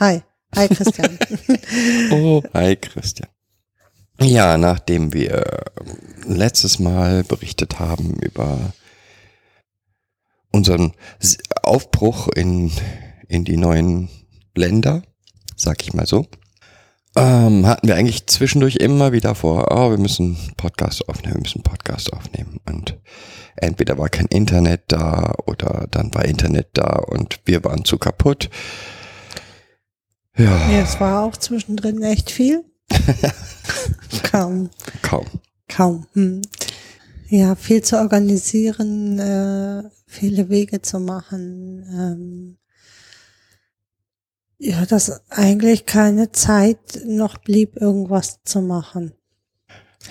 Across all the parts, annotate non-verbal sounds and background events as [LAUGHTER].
Hi. Hi Christian. [LAUGHS] Oh, hi Christian. Ja, nachdem wir letztes Mal berichtet haben über unseren Aufbruch in, in die neuen Länder, sag ich mal so, ähm, hatten wir eigentlich zwischendurch immer wieder vor, oh, wir müssen Podcast aufnehmen, wir müssen Podcast aufnehmen. Und entweder war kein Internet da oder dann war Internet da und wir waren zu kaputt. Ja, ja, es war auch zwischendrin echt viel. [LAUGHS] kaum, kaum. kaum. Hm. Ja, viel zu organisieren, äh, viele Wege zu machen. Ähm, ja, dass eigentlich keine Zeit noch blieb, irgendwas zu machen.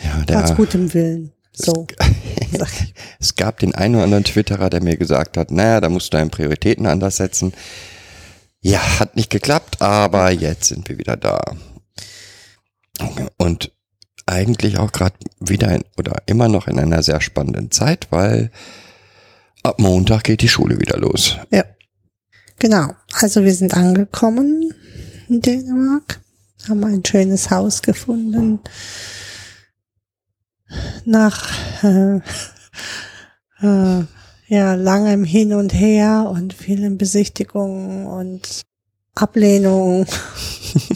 Ja, der, gutem Willen. So. [LAUGHS] ich. [LAUGHS] es gab den einen oder anderen Twitterer, der mir gesagt hat, naja, da musst du deine Prioritäten anders setzen. Ja, hat nicht geklappt, aber jetzt sind wir wieder da. Und eigentlich auch gerade wieder in, oder immer noch in einer sehr spannenden Zeit, weil ab Montag geht die Schule wieder los. Ja. Genau. Also wir sind angekommen in Dänemark, haben ein schönes Haus gefunden. Nach äh, [LAUGHS] äh, ja, langem Hin und Her und vielen Besichtigungen und Ablehnungen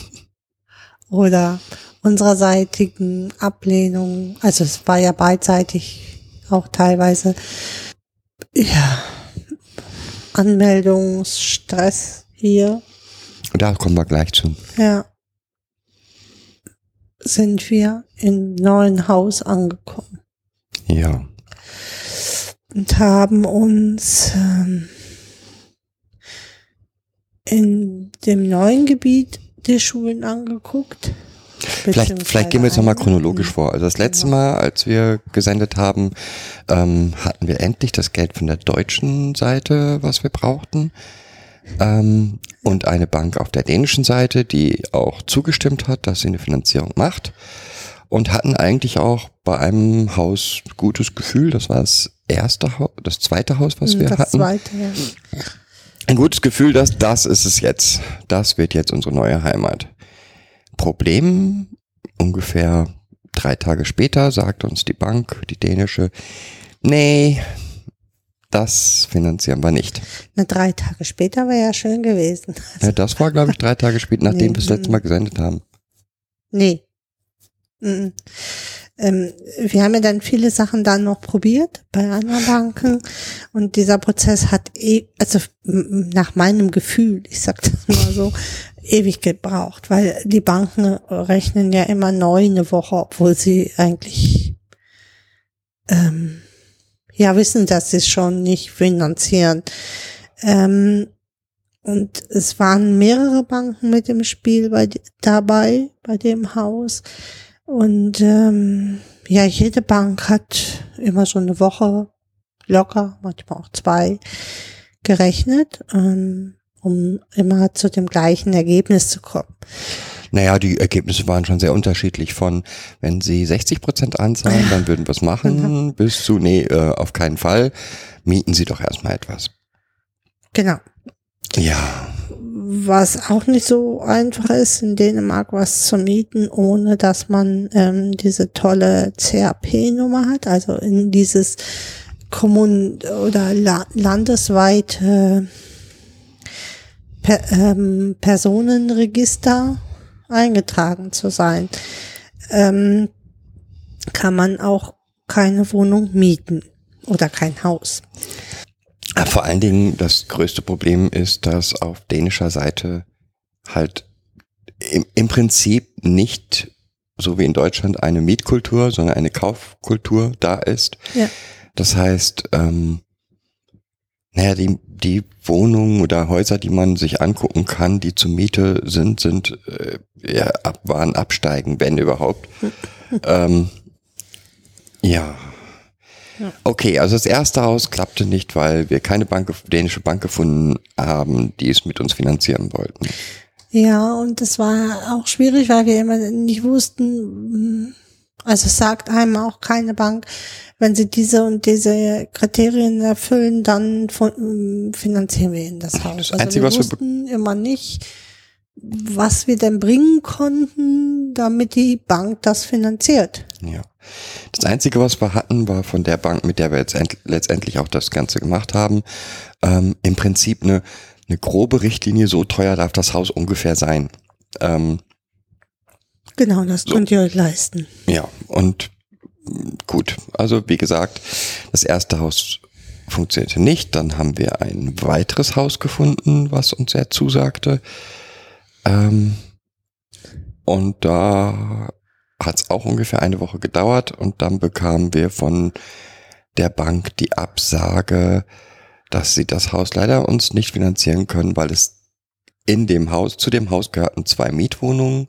[LAUGHS] oder unsererseitigen Ablehnung. Also es war ja beidseitig auch teilweise ja, Anmeldungsstress hier. Da kommen wir gleich zu. Ja. Sind wir im neuen Haus angekommen Ja. Und haben uns ähm, in dem neuen Gebiet die Schulen angeguckt. Vielleicht, vielleicht gehen wir jetzt nochmal chronologisch vor. Also das letzte Genau. Mal, als wir gesendet haben, ähm, hatten wir endlich das Geld von der deutschen Seite, was wir brauchten. Ähm, und eine Bank auf der dänischen Seite, die auch zugestimmt hat, dass sie eine Finanzierung macht. Und hatten eigentlich auch bei einem Haus gutes Gefühl. Das war das erste Haus, das zweite Haus, was wir das hatten. zweite, ja. Ein gutes Gefühl, dass das ist es jetzt. Das wird jetzt unsere neue Heimat. Problem, ungefähr drei Tage später sagt uns die Bank, die dänische, nee, das finanzieren wir nicht. Na, drei Tage später wäre ja schön gewesen. Ja, das war, glaube ich, drei Tage später, nachdem Nee, wir das letzte. Mal gesendet haben. Nee. Mhm. Ähm, wir haben ja dann viele Sachen dann noch probiert bei anderen Banken und dieser Prozess hat eh, also nach meinem Gefühl, ich sag das mal so, [LAUGHS] ewig gebraucht, weil die Banken rechnen ja immer neu eine Woche, obwohl sie eigentlich ähm, ja wissen, dass sie es schon nicht finanzieren. Ähm, und es waren mehrere Banken mit im Spiel bei, dabei, bei dem Haus. Und ähm, ja, jede Bank hat immer so eine Woche locker, manchmal auch zwei, gerechnet, ähm, um immer zu dem gleichen Ergebnis zu kommen. Naja, die Ergebnisse waren schon sehr unterschiedlich von, wenn sie 60 Prozent anzahlen, dann würden wir es machen, [LAUGHS] bis zu, nee, äh, auf keinen Fall, mieten sie doch erstmal etwas. Genau. Ja, Was auch nicht so einfach ist, in Dänemark was zu mieten, ohne dass man ähm, diese tolle CAP-Nummer hat, also in dieses Kommun- oder La landesweite per ähm, Personenregister eingetragen zu sein, ähm, kann man auch keine Wohnung mieten oder kein Haus. Vor allen Dingen das größte Problem ist, dass auf dänischer Seite halt im, im Prinzip nicht so wie in Deutschland eine Mietkultur, sondern eine Kaufkultur da ist. Ja. Das heißt, ähm, Naja, die, die Wohnungen oder Häuser, die man sich angucken kann, die zur Miete sind, sind äh, ja, ab, waren absteigen, wenn überhaupt. [LAUGHS] ähm, ja. Okay, also das erste Haus klappte nicht, weil wir keine Bank, dänische Bank gefunden haben, die es mit uns finanzieren wollten. Ja, und das war auch schwierig, weil wir immer nicht wussten, also es sagt einem auch keine Bank, wenn sie diese und diese Kriterien erfüllen, dann von, finanzieren wir ihnen das Haus. Das also Einzige, wir was wir wussten immer nicht, was wir denn bringen konnten, damit die Bank das finanziert. Ja. Das Einzige, was wir hatten, war von der Bank, mit der wir jetzt end- letztendlich auch das Ganze gemacht haben, ähm, im Prinzip eine, eine grobe Richtlinie, so teuer darf das Haus ungefähr sein. Ähm, Genau, das könnt ihr euch leisten. ja, und gut, also wie gesagt, das erste Haus funktionierte nicht, dann haben wir ein weiteres Haus gefunden, was uns sehr zusagte. Ähm, und da hat es auch ungefähr eine Woche gedauert und dann bekamen wir von der Bank die Absage, dass sie das Haus leider uns nicht finanzieren können, weil es in dem Haus, zu dem Haus gehörten zwei Mietwohnungen.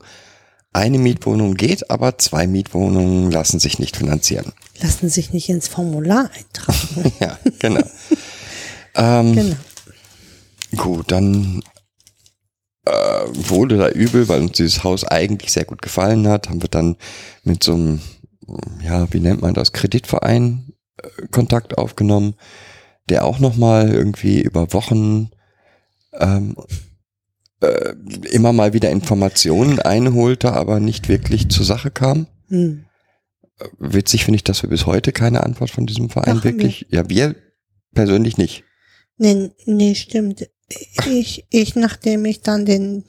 Eine Mietwohnung geht, aber zwei Mietwohnungen lassen sich nicht finanzieren. Lassen sich nicht ins Formular eintragen. [LAUGHS] ja, genau. ähm, genau. Gut, dann äh, wurde da übel, weil uns dieses Haus eigentlich sehr gut gefallen hat, haben wir dann mit so einem, ja, wie nennt man das, Kreditverein äh, Kontakt aufgenommen, der auch nochmal irgendwie über Wochen ähm, äh, immer mal wieder Informationen einholte, aber nicht wirklich zur Sache kam. Hm. Witzig finde ich, dass wir bis heute keine Antwort von diesem Verein Doch, wirklich, ja, wir persönlich nicht. Nee, nee, stimmt. Ich, ich, nachdem ich dann den,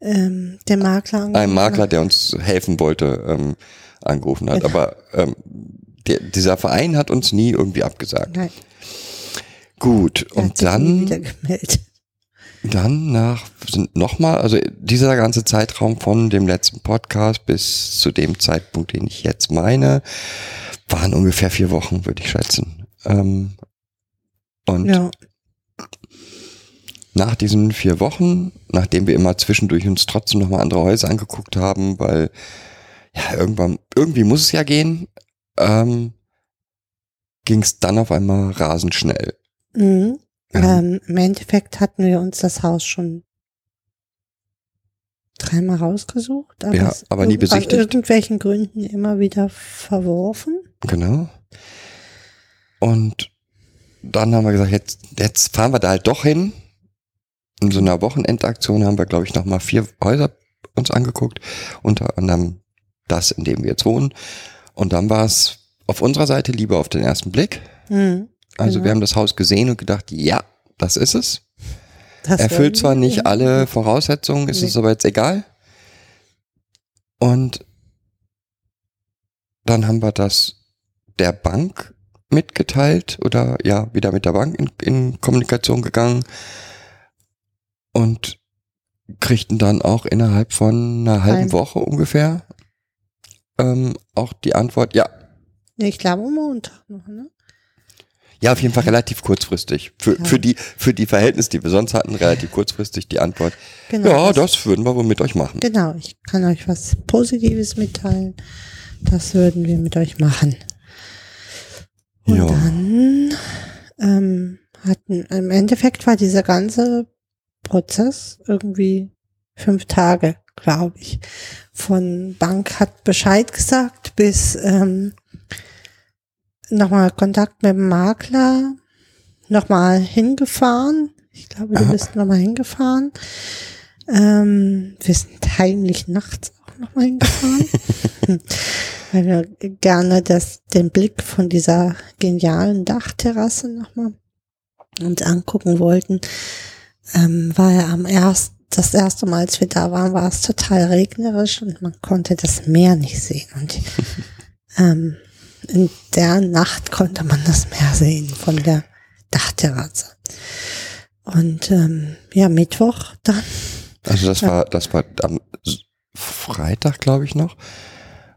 ähm, den Makler ein angerufen Makler, hab- der uns helfen wollte, ähm, angerufen hat. Genau. Aber ähm, der, dieser Verein hat uns nie irgendwie abgesagt. Nein, Gut, er hat und nie wieder dann, gemeldet. dann nach nochmal, also dieser ganze Zeitraum von dem letzten Podcast bis zu dem Zeitpunkt, den ich jetzt meine, waren ungefähr vier Wochen, würde ich schätzen. Ähm, und Ja, nach diesen vier Wochen, nachdem wir immer zwischendurch uns trotzdem nochmal andere Häuser angeguckt haben, weil ja irgendwann, irgendwie muss es ja gehen, ähm, ging es dann auf einmal rasend schnell. mhm. Ja. ähm, im Endeffekt hatten wir uns das Haus schon dreimal rausgesucht, aber, Ja, aber nie besichtigt. Aus irgendwelchen Gründen immer wieder verworfen. Genau. Und dann haben wir gesagt, jetzt, jetzt fahren wir da halt doch hin. In so einer Wochenendaktion haben wir, glaube ich, nochmal vier Häuser uns angeguckt, unter anderem das, in dem wir jetzt wohnen. Und dann war es auf unserer Seite lieber auf den ersten Blick. Mhm. Also Genau. wir haben das Haus gesehen und gedacht, ja, das ist es. Das Erfüllt zwar nicht alle Voraussetzungen, ist Nee. es aber jetzt egal. Und dann haben wir das der Bank mitgeteilt oder ja, wieder mit der Bank in, in Kommunikation gegangen und kriegten dann auch innerhalb von einer halben Ein- Woche ungefähr ähm, auch die Antwort, ja, Ich glaube Montag noch, ne? ja, auf jeden Fall relativ kurzfristig. Für, Ja. für, die, für die Verhältnisse, die wir sonst hatten, relativ kurzfristig die Antwort, Genau. ja, das würden wir wohl mit euch machen. Genau, ich kann euch was Positives mitteilen. Das würden wir mit euch machen. Und Ja. dann ähm, hatten, im Endeffekt war dieser ganze Prozess irgendwie fünf Tage, glaube ich. Von Bank hat Bescheid gesagt bis ähm, nochmal Kontakt mit dem Makler, nochmal hingefahren. Ich glaube, du Aha. bist nochmal hingefahren. Ähm, wir sind heimlich nachts auch nochmal hingefahren, [LAUGHS] weil wir gerne das, den Blick von dieser genialen Dachterrasse nochmal uns angucken wollten. Ähm, war ja am ersten, das erste Mal, als wir da waren, war es total regnerisch und man konnte das Meer nicht sehen. Und [LAUGHS] ähm, in der Nacht konnte man das Meer sehen von der Dachterrasse. Und ähm, ja, Mittwoch dann Also das Ja. war, das war am Freitag, glaube ich, noch.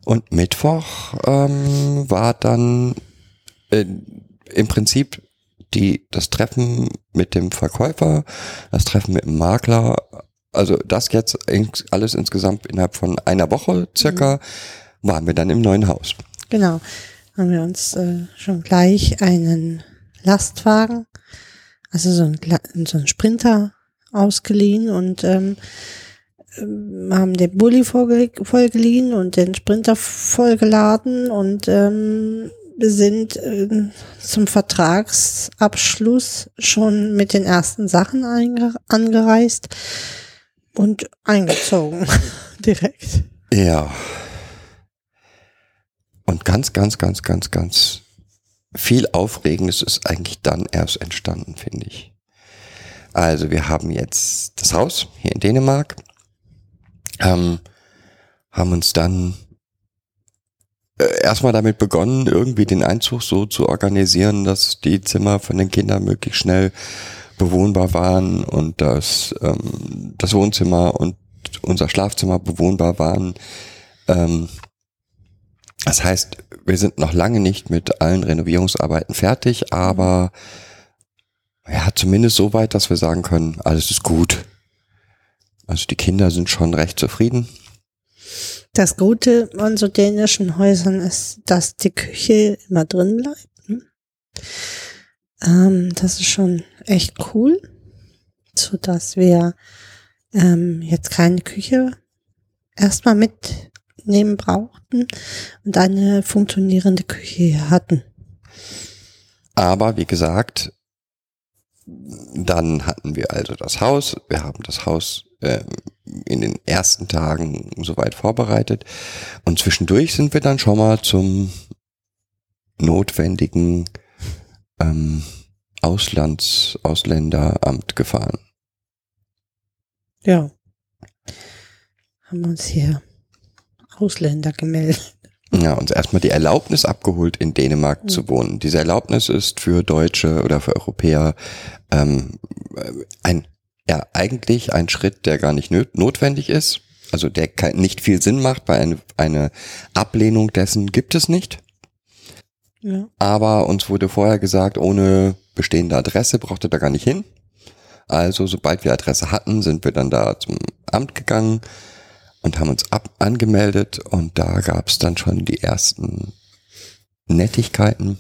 Und Mittwoch ähm, war dann äh, im Prinzip die, das Treffen mit dem Verkäufer, das Treffen mit dem Makler, also das jetzt alles insgesamt innerhalb von einer Woche circa, waren wir dann im neuen Haus. Genau. Haben wir uns äh, schon gleich einen Lastwagen, also so ein, Gla- so ein Sprinter ausgeliehen und ähm, ähm, haben den Bulli vollge vollgeliehen und den Sprinter vollgeladen und ähm, sind ähm, zum Vertragsabschluss schon mit den ersten Sachen angereist und eingezogen [LAUGHS] direkt. Ja. Und ganz, ganz, ganz, ganz, ganz viel Aufregendes ist eigentlich dann erst entstanden, finde ich. Also wir haben jetzt das Haus hier in Dänemark, ähm, haben uns dann äh, erstmal damit begonnen, irgendwie den Einzug so zu organisieren, dass die Zimmer von den Kindern möglichst schnell bewohnbar waren und dass ähm, das Wohnzimmer und unser Schlafzimmer bewohnbar waren. Ähm, das heißt, wir sind noch lange nicht mit allen Renovierungsarbeiten fertig, aber ja, zumindest so weit, dass wir sagen können, alles ist gut. Also die Kinder sind schon recht zufrieden. Das Gute an so dänischen Häusern ist, dass die Küche immer drin bleibt. ne? Ähm, das ist schon echt cool, so dass wir ähm, jetzt keine Küche erstmal mitnehmen brauchten und eine funktionierende Küche hatten. Aber wie gesagt, dann hatten wir also das Haus. Wir haben das Haus ähm, in den ersten Tagen soweit vorbereitet. Und zwischendurch sind wir dann schon mal zum notwendigen ähm, Auslands, Ausländeramt gefahren. Ja. Haben uns hier Ausländer gemeldet. Ja, uns erstmal die Erlaubnis abgeholt, in Dänemark zu wohnen. Diese Erlaubnis ist für Deutsche oder für Europäer ähm, ein, ja, eigentlich ein Schritt, der gar nicht notwendig ist. Also der nicht viel Sinn macht, weil eine, eine Ablehnung dessen gibt es nicht. Ja. Aber uns wurde vorher gesagt, ohne bestehende Adresse braucht ihr da gar nicht hin. Also sobald wir Adresse hatten, sind wir dann da zum Amt gegangen und haben uns ab angemeldet und da gab es dann schon die ersten Nettigkeiten.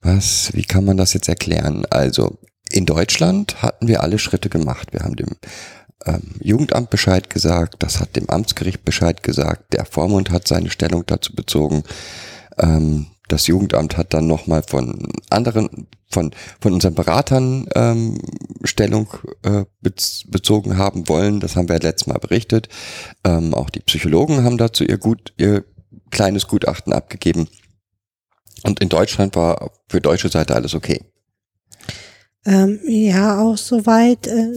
Was, wie kann man das jetzt erklären? Also in Deutschland hatten wir alle Schritte gemacht. Wir haben dem ähm, Jugendamt Bescheid gesagt, das hat dem Amtsgericht Bescheid gesagt, der Vormund hat seine Stellung dazu bezogen. Ähm, das Jugendamt hat dann nochmal von anderen, von, von unseren Beratern ähm, Stellung äh, bez bezogen haben wollen. Das haben wir letztes Mal berichtet. Ähm, auch die Psychologen haben dazu ihr gut, ihr kleines Gutachten abgegeben. Und in Deutschland war für deutsche Seite alles okay. Ähm, ja, auch soweit, äh,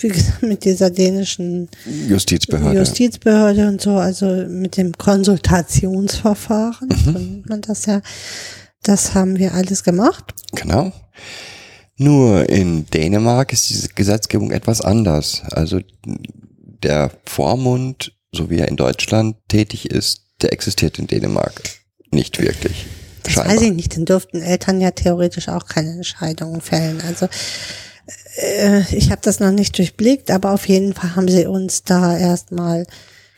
wie gesagt, mit dieser dänischen Justizbehörde. Justizbehörde und so, also mit dem Konsultationsverfahren, so nennt man das ja, das haben wir alles gemacht. Genau. Nur in Dänemark ist diese Gesetzgebung etwas anders. Also der Vormund, so wie er in Deutschland tätig ist, der existiert in Dänemark nicht wirklich. Das Scheinbar. weiß ich nicht, dann dürften Eltern ja theoretisch auch keine Entscheidungen fällen. Also äh, ich habe das noch nicht durchblickt, aber auf jeden Fall haben sie uns da erstmal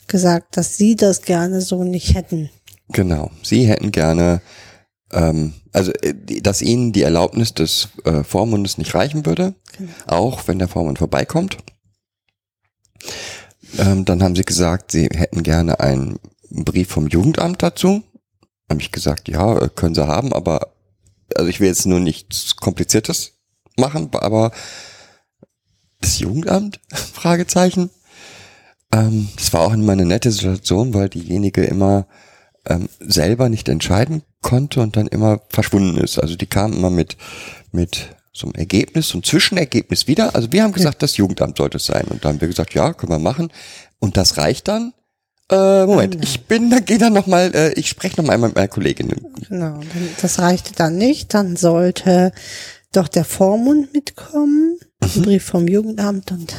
gesagt, dass sie das gerne so nicht hätten. Genau. Sie hätten gerne, ähm, also äh, dass ihnen die Erlaubnis des äh, Vormundes nicht reichen würde, auch wenn der Vormund vorbeikommt. Ähm, dann haben sie gesagt, sie hätten gerne einen Brief vom Jugendamt dazu. Habe ich gesagt, ja, äh, können sie haben, aber also ich will jetzt nur nichts Kompliziertes machen, aber das Jugendamt? [LAUGHS] Fragezeichen. Ähm, das war auch immer eine nette Situation, weil diejenige immer ähm, selber nicht entscheiden konnte und dann immer verschwunden ist. Also die kam immer mit, mit so einem Ergebnis, so einem Zwischenergebnis wieder. Also wir haben gesagt, das Jugendamt sollte es sein. Und dann haben wir gesagt, ja, können wir machen. Und das reicht dann. Äh, Moment, ich bin, da gehe dann noch mal, äh, ich spreche noch mal mit meiner Kollegin. Genau, dann- das reichte dann nicht. Dann sollte doch der Vormund mitkommen, ein Brief vom Jugendamt und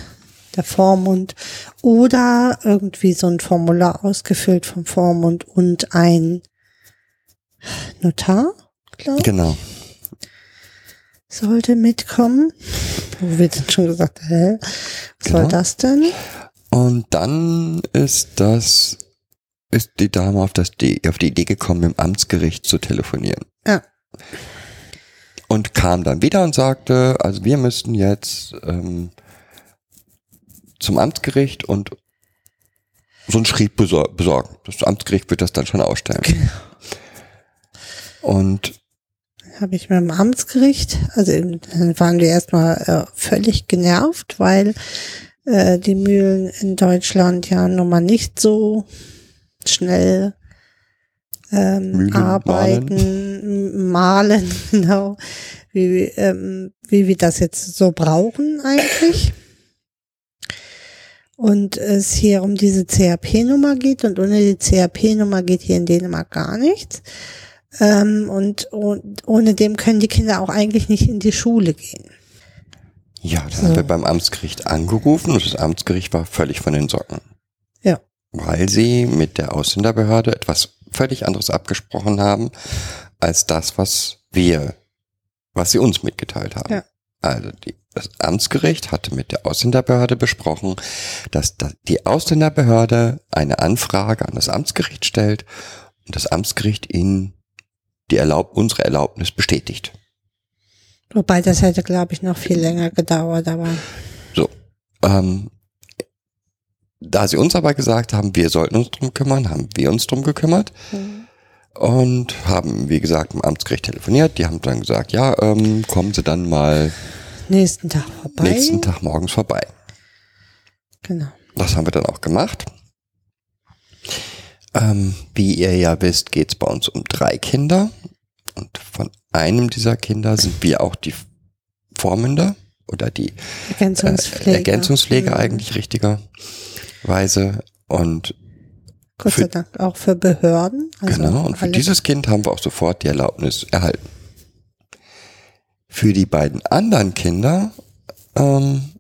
der Vormund oder irgendwie so ein Formular ausgefüllt vom Vormund und ein Notar, glaube ich. Genau. sollte mitkommen. Wo wir dann schon gesagt, hä, was Genau. soll das denn? Und dann ist das, ist die Dame auf, das, die, auf die Idee gekommen, im Amtsgericht zu telefonieren. Ja. Und kam dann wieder und sagte, also wir müssten jetzt ähm, zum Amtsgericht und so ein Schrieb besor besorgen. Das Amtsgericht wird das dann schon ausstellen. Und habe ich mit dem Amtsgericht, also dann waren wir erstmal äh, völlig genervt, weil äh, die Mühlen in Deutschland ja nun mal nicht so schnell ähm, Mühlen arbeiten, malen, [LAUGHS] genau, wie, ähm, wie wir das jetzt so brauchen eigentlich. Und es hier um diese CAP-Nummer geht und ohne die CAP-Nummer geht hier in Dänemark gar nichts. Ähm, und, und ohne dem können die Kinder auch eigentlich nicht in die Schule gehen. Ja, dann So. haben wir beim Amtsgericht angerufen und das Amtsgericht war völlig von den Socken. Ja. Weil sie mit der Ausländerbehörde etwas völlig anderes abgesprochen haben, als das, was wir, was sie uns mitgeteilt haben. Ja. Also die, das Amtsgericht hatte mit der Ausländerbehörde besprochen, dass da- die Ausländerbehörde eine Anfrage an das Amtsgericht stellt und das Amtsgericht ihnen die Erlaub unsere Erlaubnis bestätigt. Wobei das hätte, glaube ich, noch viel länger gedauert, aber So. Ähm, da sie uns aber gesagt haben, wir sollten uns drum kümmern, haben wir uns drum gekümmert und haben, wie gesagt, im Amtsgericht telefoniert. Die haben dann gesagt, ja, ähm, kommen Sie dann mal nächsten Tag vorbei. nächsten Tag morgens vorbei. Genau. Das haben wir dann auch gemacht. Ähm, wie ihr ja wisst, geht es bei uns um drei Kinder. Und von einem dieser Kinder sind wir auch die Vormünder oder die Ergänzungspflege. äh, Ergänzungspflege Mhm. eigentlich richtigerweise. Und Gott sei Dank auch für Behörden. Also genau, und für dieses Kind haben wir auch sofort die Erlaubnis erhalten. Für die beiden anderen Kinder, ähm,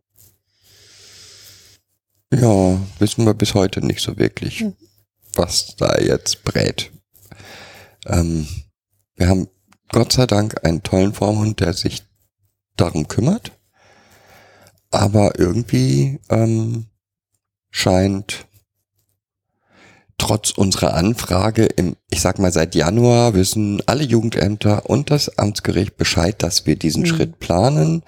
ja, wissen wir bis heute nicht so wirklich, Hm. was da jetzt brät. Ähm, wir haben Gott sei Dank einen tollen Vormund, der sich darum kümmert. Aber irgendwie ähm, scheint trotz unserer Anfrage im, ich sag mal, seit Januar wissen alle Jugendämter und das Amtsgericht Bescheid, dass wir diesen Mhm. Schritt planen.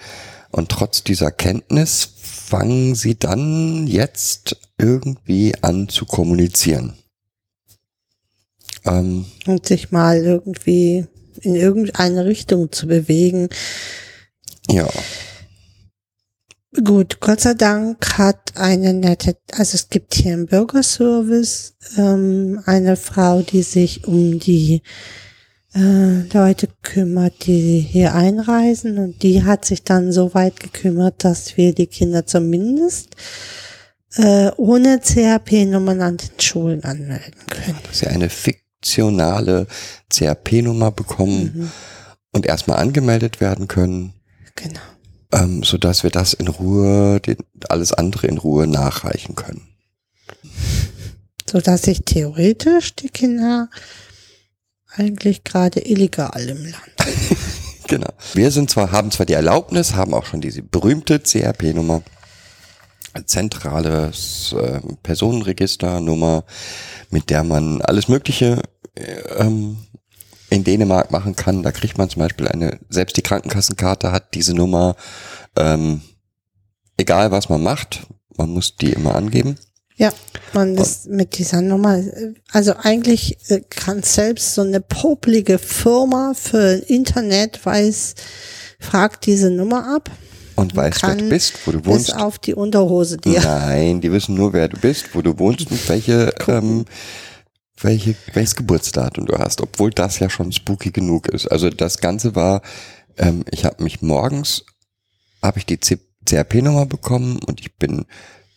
Und trotz dieser Kenntnis fangen sie dann jetzt irgendwie an zu kommunizieren. Ähm, und sich mal irgendwie in irgendeine Richtung zu bewegen. ja, Gut, Gott sei Dank hat eine nette, also es gibt hier im Bürgerservice ähm, eine Frau, die sich um die äh, Leute kümmert, die hier einreisen und die hat sich dann so weit gekümmert, dass wir die Kinder zumindest äh, ohne CRP-Nummern an den Schulen anmelden können. dass sie eine fiktionale CRP-Nummer bekommen Mhm, und erstmal angemeldet werden können. genau. ähm, so dass wir das in Ruhe, den, alles andere in Ruhe nachreichen können. So dass sich theoretisch die Kinder eigentlich gerade illegal im Land. [LAUGHS] Genau. Wir sind zwar, haben zwar die Erlaubnis, haben auch schon diese berühmte CRP-Nummer, zentrales äh, Personenregisternummer, mit der man alles Mögliche ähm, in Dänemark machen kann. Da kriegt man zum Beispiel eine, selbst die Krankenkassenkarte hat diese Nummer, ähm, egal was man macht, man muss die immer angeben. Ja, man ist mit dieser Nummer, äh, also eigentlich äh, kann selbst so eine poplige Firma für Internet weiß, fragt diese Nummer ab, Und weißt, wer du bist, wo du bis wohnst. auf die Unterhose dir. Nein, die wissen nur, wer du bist, wo du wohnst und welche, ähm, welche, welches Geburtsdatum du hast, obwohl das ja schon spooky genug ist. Also das Ganze war, ähm, ich habe mich morgens, habe ich die CRP-Nummer bekommen und ich bin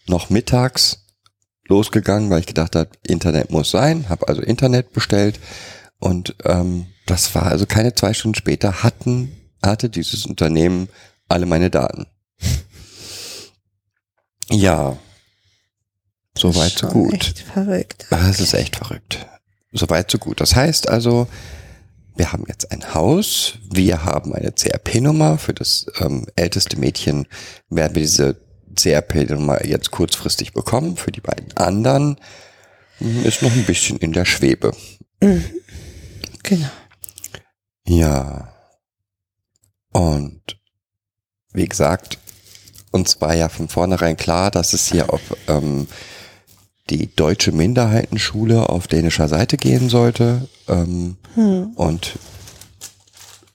noch mittags losgegangen, weil ich gedacht habe, Internet muss sein, habe also Internet bestellt und ähm, das war also keine zwei Stunden später hatten hatte dieses Unternehmen alle meine Daten. [LAUGHS] Ja, soweit so gut. Echt verrückt. Das ist echt verrückt. Soweit so gut. Das heißt also, wir haben jetzt ein Haus, wir haben eine CRP-Nummer. Für das ähm, älteste Mädchen werden wir diese CRP-Nummer jetzt kurzfristig bekommen. Für die beiden anderen hm, ist noch ein bisschen in der Schwebe. Genau. Ja. Und wie gesagt, uns war ja von vornherein klar, dass es hier auf ähm, die deutsche Minderheitenschule auf dänischer Seite gehen sollte. Ähm, Und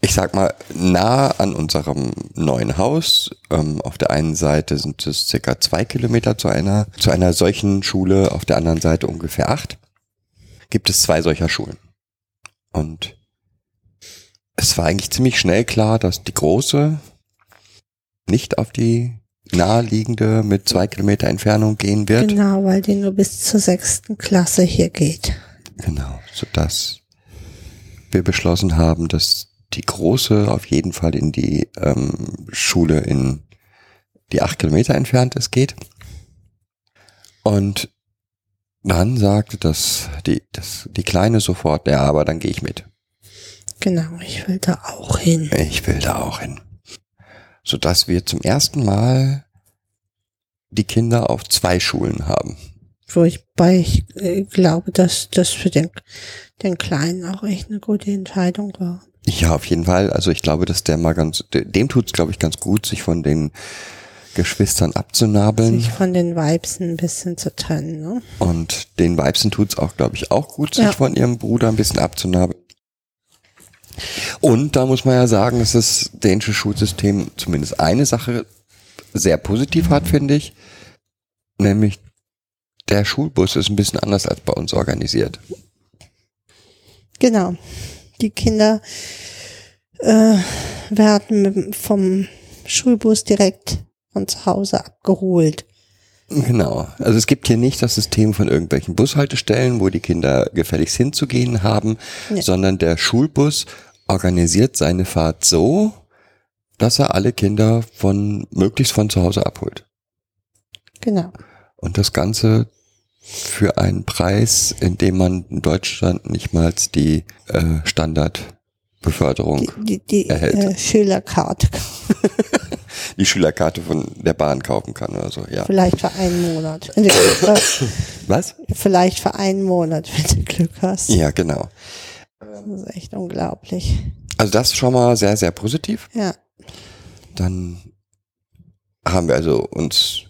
ich sag mal, nah an unserem neuen Haus. Ähm, auf der einen Seite sind es circa zwei Kilometer zu einer, zu einer solchen Schule, auf der anderen Seite ungefähr acht. Gibt es zwei solcher Schulen. Und es war eigentlich ziemlich schnell klar, dass die große nicht auf die naheliegende mit zwei Kilometer Entfernung gehen wird. Genau, weil die nur bis zur sechsten Klasse hier geht. Genau, sodass wir beschlossen haben, dass die große auf jeden Fall in die ähm, Schule in die acht Kilometer entfernt ist geht. Und dann sagte das die, das, die Kleine sofort, ja, aber dann gehe ich mit. Genau, ich will da auch hin. Ich will da auch hin. Sodass wir zum ersten Mal die Kinder auf zwei Schulen haben. Wo ich bei ich äh, glaube, dass das für den, den Kleinen auch echt eine gute Entscheidung war. Ja, auf jeden Fall. Also ich glaube, dass der mal ganz, dem tut's, glaube ich, ganz gut, sich von den Geschwistern abzunabeln. Sich von den Weibsen ein bisschen zu trennen. Ne? Und den Weibsen tut's auch, glaube ich, auch gut, sich Ja. von ihrem Bruder ein bisschen abzunabeln. Und da muss man ja sagen, dass das dänische Schulsystem zumindest eine Sache sehr positiv hat, finde ich. Nämlich der Schulbus ist ein bisschen anders als bei uns organisiert. Genau. Die Kinder äh, werden vom Schulbus direkt von zu Hause abgeholt. Genau. Also es gibt hier nicht das System von irgendwelchen Bushaltestellen, wo die Kinder gefälligst hinzugehen haben, Nee. sondern der Schulbus organisiert seine Fahrt so, dass er alle Kinder von möglichst von zu Hause abholt. Genau. Und das Ganze für einen Preis, in dem man in Deutschland nicht mal die äh, Standardbeförderung, Die, die, die erhält. äh, Schülerkarte [LAUGHS] die Schülerkarte von der Bahn kaufen kann oder so, ja. vielleicht für einen Monat. Was? vielleicht für einen Monat, wenn du Glück hast. Ja, genau. Das ist echt unglaublich. Also das ist schon mal sehr, sehr positiv. Ja. Dann haben wir also uns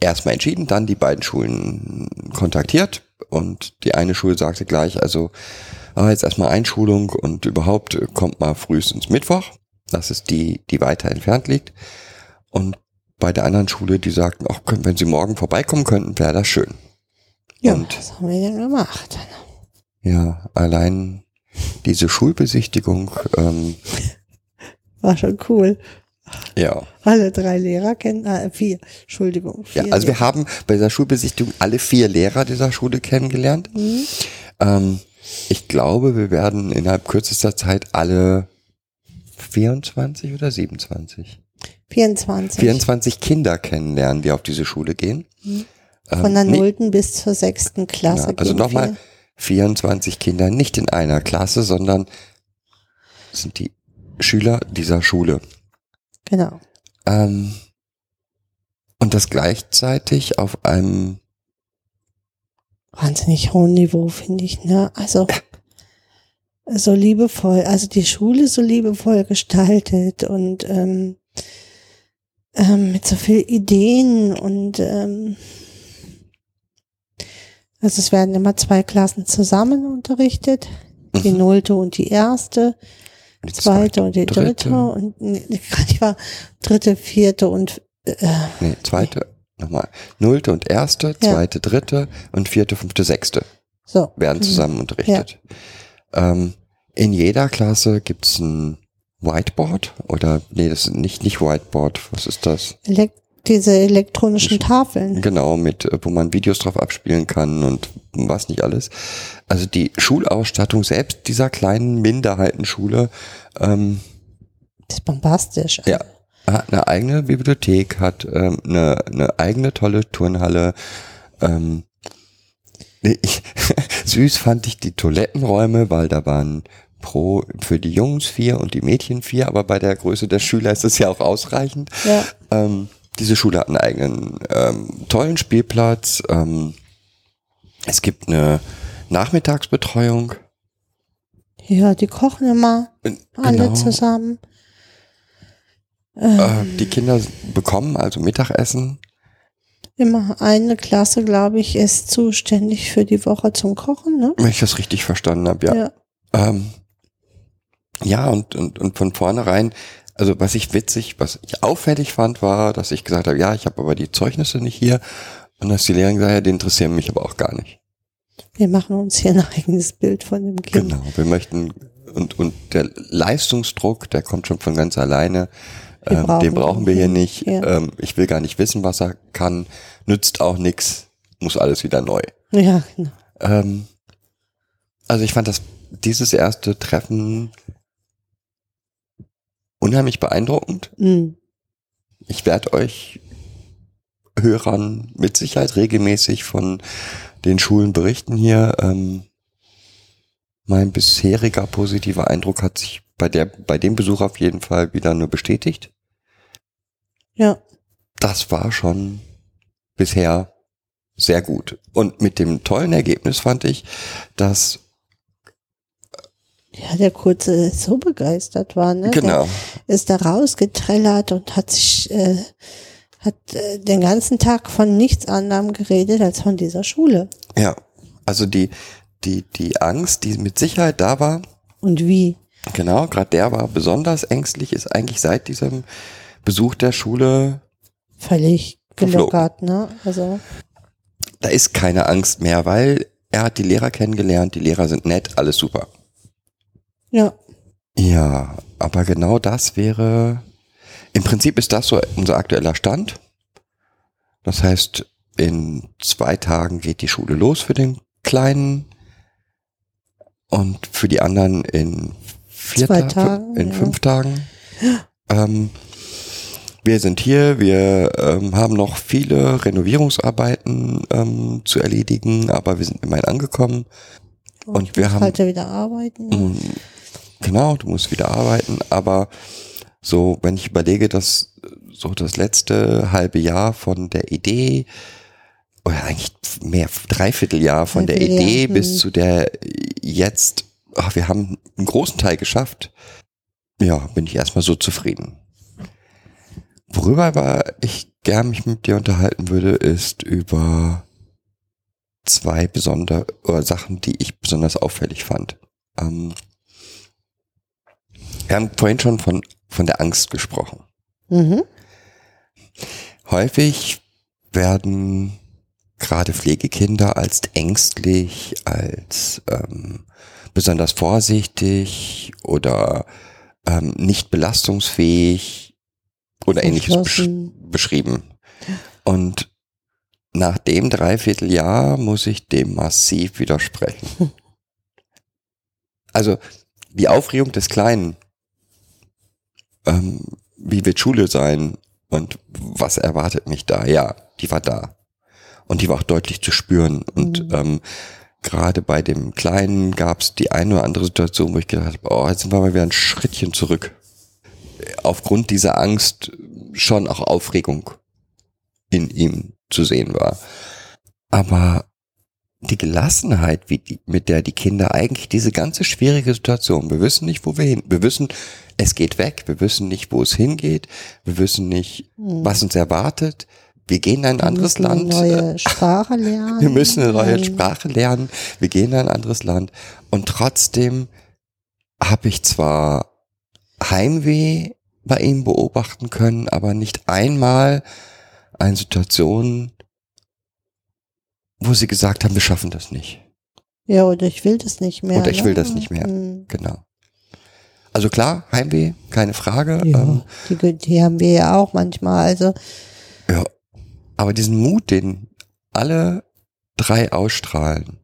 erstmal entschieden, dann die beiden Schulen kontaktiert und die eine Schule sagte gleich, also ah, jetzt erstmal Einschulung und überhaupt kommt mal frühestens Mittwoch. Das ist die, die weiter entfernt liegt. Und bei der anderen Schule, die sagten, auch wenn Sie morgen vorbeikommen könnten, wäre das schön. Ja, Und- was haben wir denn gemacht? Ja, allein diese Schulbesichtigung, ähm, War schon cool. ja. Alle drei Lehrer kennen, äh, vier, Entschuldigung. Ja, Vier also wir Lehrer. haben bei dieser Schulbesichtigung alle vier Lehrer dieser Schule kennengelernt. Ähm, ich glaube, wir werden innerhalb kürzester Zeit alle 24 oder 27? 24. 24 Kinder kennenlernen, die auf diese Schule gehen. Ähm, Von der nee, nullten bis zur sechsten Klasse. ja, also gehen nochmal, wir. 24 Kinder nicht in einer Klasse, sondern sind die Schüler dieser Schule. Genau. Ähm, und das gleichzeitig auf einem Wahnsinnig hohen Niveau, finde ich, ne? Also, so liebevoll, also die Schule so liebevoll gestaltet und ähm, ähm, mit so viel Ideen und ähm, also es werden immer zwei Klassen zusammen unterrichtet, die Mhm. nullte und die erste, die zweite und die dritte, und nee, [LAUGHS] ich war dritte, vierte und äh, Nee, zweite, nochmal. Nullte und erste, Ja. zweite, dritte und vierte, fünfte, sechste so. werden Mhm. zusammen unterrichtet. Ähm, in jeder Klasse gibt's ein Whiteboard oder, nee, das ist nicht, nicht Whiteboard. Was ist das? Elek diese elektronischen Tafeln. Genau, mit, äh, wo man Videos drauf abspielen kann und was nicht alles. Also die Schulausstattung selbst dieser kleinen Minderheitenschule, ähm, Das ist bombastisch. Ja. hat eine eigene Bibliothek, hat ähm, eine, eine eigene tolle Turnhalle. Ähm, ich, [LAUGHS] süß fand ich die Toilettenräume, weil da waren pro, für die Jungs vier und die Mädchen vier, aber bei der Größe der Schüler ist es ja auch ausreichend. Ja. Ähm, diese Schule hat einen eigenen ähm, tollen Spielplatz. Ähm, es gibt eine Nachmittagsbetreuung. Ja, die kochen immer Äh, alle genau. zusammen. Äh, die Kinder bekommen also Mittagessen. Immer eine Klasse, glaube ich, ist zuständig für die Woche zum Kochen, ne? Wenn ich das richtig verstanden habe, ja. Ja. Ähm, ja, und, und, und von vornherein, also was ich witzig, was ich auffällig fand, war, dass ich gesagt habe, ja, ich habe aber die Zeugnisse nicht hier. Und dass die Lehrerin gesagt hat, ja, die interessieren mich aber auch gar nicht. Wir machen uns hier ein eigenes Bild von dem Kind. Genau, wir möchten, und, und der Leistungsdruck, der kommt schon von ganz alleine. Wir Ähm, brauchen den brauchen wir hier nicht. Ja. Ähm, ich will gar nicht wissen, was er kann. Nützt auch nix. Muss alles wieder neu. Ja, genau. Ähm, also ich fand das dieses erste Treffen unheimlich beeindruckend. Mhm. Ich werde euch Hörern mit Sicherheit regelmäßig von den Schulen berichten hier. Ähm, mein bisheriger positiver Eindruck hat sich bei der, bei dem Besuch auf jeden Fall wieder nur bestätigt. Ja. Das war schon bisher sehr gut. Und mit dem tollen Ergebnis fand ich, dass Ja, der Kurze so begeistert war, ne? genau, Der ist da rausgetrellert und hat sich, äh, hat äh, den ganzen Tag von nichts anderem geredet als von dieser Schule. ja, also die die die Angst, die mit Sicherheit da war, Und wie? Genau, gerade der war besonders ängstlich, ist eigentlich seit diesem Besuch der Schule, Völlig gelockert, ne? Also, da ist keine Angst mehr, weil er hat die Lehrer kennengelernt, die Lehrer sind nett, alles super. Ja. Ja, aber genau das wäre, im Prinzip ist das so unser aktueller Stand. Das heißt, in zwei Tagen geht die Schule los für den Kleinen und für die anderen in vier Zwei Ta- Tagen, in ja. fünf Tagen. Ähm, wir sind hier, wir ähm, haben noch viele Renovierungsarbeiten ähm, zu erledigen, aber wir sind immerhin angekommen. Und ich wir haben- heute wieder arbeiten. Genau, du musst wieder arbeiten, aber so, wenn ich überlege, dass so das letzte halbe Jahr von der Idee, oder eigentlich mehr, Dreivierteljahr von der Idee hm. bis zu der jetzt, ach, wir haben einen großen Teil geschafft, ja, bin ich erstmal so zufrieden. Worüber aber ich gern mich mit dir unterhalten würde, ist über zwei besondere oder Sachen, die ich besonders auffällig fand. Ähm, wir haben vorhin schon von, von der Angst gesprochen. Mhm. Häufig werden gerade Pflegekinder als ängstlich, als ähm, besonders vorsichtig oder ähm, nicht belastungsfähig oder ähnliches besch beschrieben. Und nach dem Dreivierteljahr muss ich dem massiv widersprechen. [LAUGHS] Also die Aufregung des Kleinen, ähm, wie wird Schule sein und was erwartet mich da? Ja, die war da. Und die war auch deutlich zu spüren. Und Mhm. ähm, gerade bei dem Kleinen gab es die eine oder andere Situation, wo ich gedacht habe, oh, jetzt sind wir mal wieder ein Schrittchen zurück. Aufgrund dieser Angst schon auch Aufregung in ihm zu sehen war. Aber die Gelassenheit, wie die, mit der die Kinder eigentlich diese ganze schwierige Situation, wir wissen nicht, wo wir hin, wir wissen, es geht weg, wir wissen nicht, wo es hingeht, wir wissen nicht, Mhm. was uns erwartet, wir gehen in ein Wir anderes müssen eine Land, neue Sprache [LAUGHS] lernen. wir müssen eine neue Sprache lernen, wir gehen in ein anderes Land und trotzdem habe ich zwar Heimweh bei ihm beobachten können, aber nicht einmal eine Situation, wo sie gesagt haben, wir schaffen das nicht. Ja, oder ich will das nicht mehr. Oder ich ne? will das nicht mehr. Mhm. Genau. Also klar, Heimweh, keine Frage. Ja, Ähm, die, die haben wir ja auch manchmal. Also, ja. Aber diesen Mut, den alle drei ausstrahlen,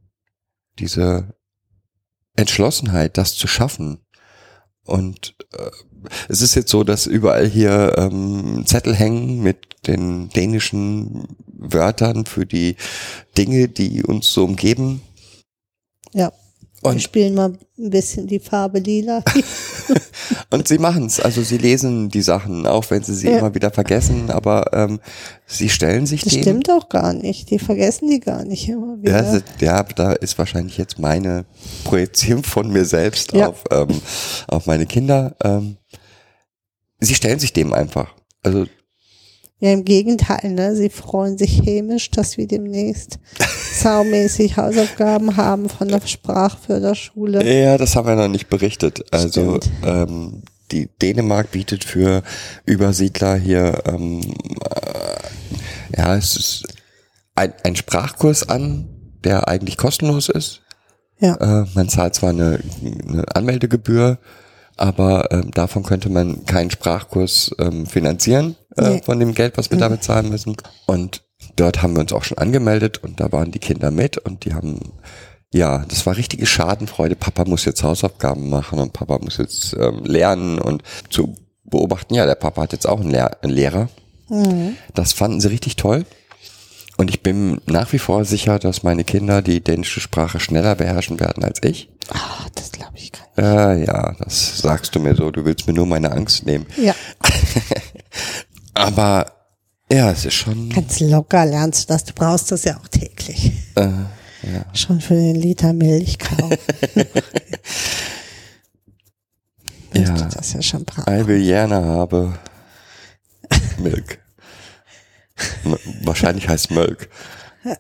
diese Entschlossenheit, das zu schaffen. Und äh, es ist jetzt so, dass überall hier ähm, Zettel hängen mit den dänischen Wörtern für die Dinge, die uns so umgeben. Ja. Wir Und, spielen mal ein bisschen die Farbe lila. [LAUGHS] [LAUGHS] und sie machen's. Also sie lesen die Sachen, auch wenn sie sie Ja. immer wieder vergessen, aber ähm, sie stellen sich Das dem. stimmt auch gar nicht. Die vergessen die gar nicht immer wieder. Ja, ja, da ist wahrscheinlich jetzt meine Projizierung von mir selbst Ja. auf, ähm, auf meine Kinder. Ähm, sie stellen sich dem einfach. Also Ja, im Gegenteil, ne? Sie freuen sich hämisch, dass wir demnächst [LAUGHS] saumäßig Hausaufgaben haben von der Sprachförderschule. ja, das haben wir noch nicht berichtet. Also Stimmt. ähm, die Dänemark bietet für Übersiedler hier ähm, äh, ja, es ist ein, ein Sprachkurs an, der eigentlich kostenlos ist. Ja. Äh, man zahlt zwar eine, eine Anmeldegebühr, aber ähm, davon könnte man keinen Sprachkurs ähm, finanzieren äh, Nee. von dem Geld, was wir damit zahlen müssen. Und dort haben wir uns auch schon angemeldet und da waren die Kinder mit und die haben, ja, das war richtige Schadenfreude. Papa muss jetzt Hausaufgaben machen und Papa muss jetzt ähm, lernen und zu beobachten, ja, der Papa hat jetzt auch einen, Lehr einen Lehrer. Das fanden sie richtig toll. Und ich bin nach wie vor sicher, dass meine Kinder die dänische Sprache schneller beherrschen werden als ich. Ah, das glaube ich gar Äh, ja, das sagst du mir so. Du willst mir nur meine Angst nehmen. Ja, [LAUGHS] Aber ja, es ist schon. ganz locker lernst du das. Du brauchst das ja auch täglich. Äh, ja. Schon für den Liter Milch kaufen. [LAUGHS] Ja. Möchte das ja schon brauchen. I will gerne habe Milk. Wahrscheinlich heißt Milk. [LAUGHS]